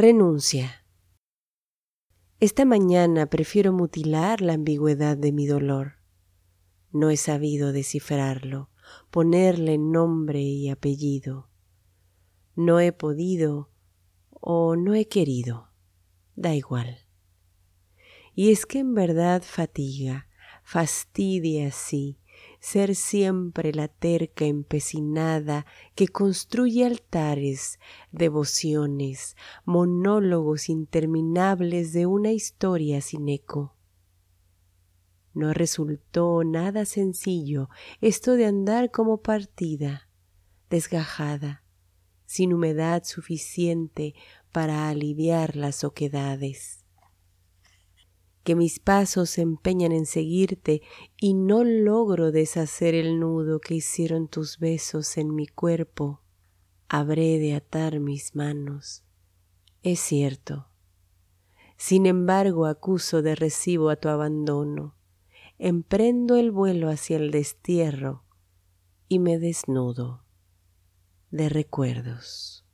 Renuncia. Esta mañana prefiero mutilar la ambigüedad de mi dolor. No he sabido descifrarlo, ponerle nombre y apellido. No he podido o no he querido, da igual. Y es que en verdad fatiga, fastidia así, ser siempre la terca empecinada que construye altares, devociones, monólogos interminables de una historia sin eco. No resultó nada sencillo esto de andar como partida, desgajada, sin humedad suficiente para aliviar las oquedades que mis pasos se empeñan en seguirte y no logro deshacer el nudo que hicieron tus besos en mi cuerpo, habré de atar mis manos. Es cierto. Sin embargo, acuso de recibo a tu abandono, emprendo el vuelo hacia el destierro y me desnudo de recuerdos.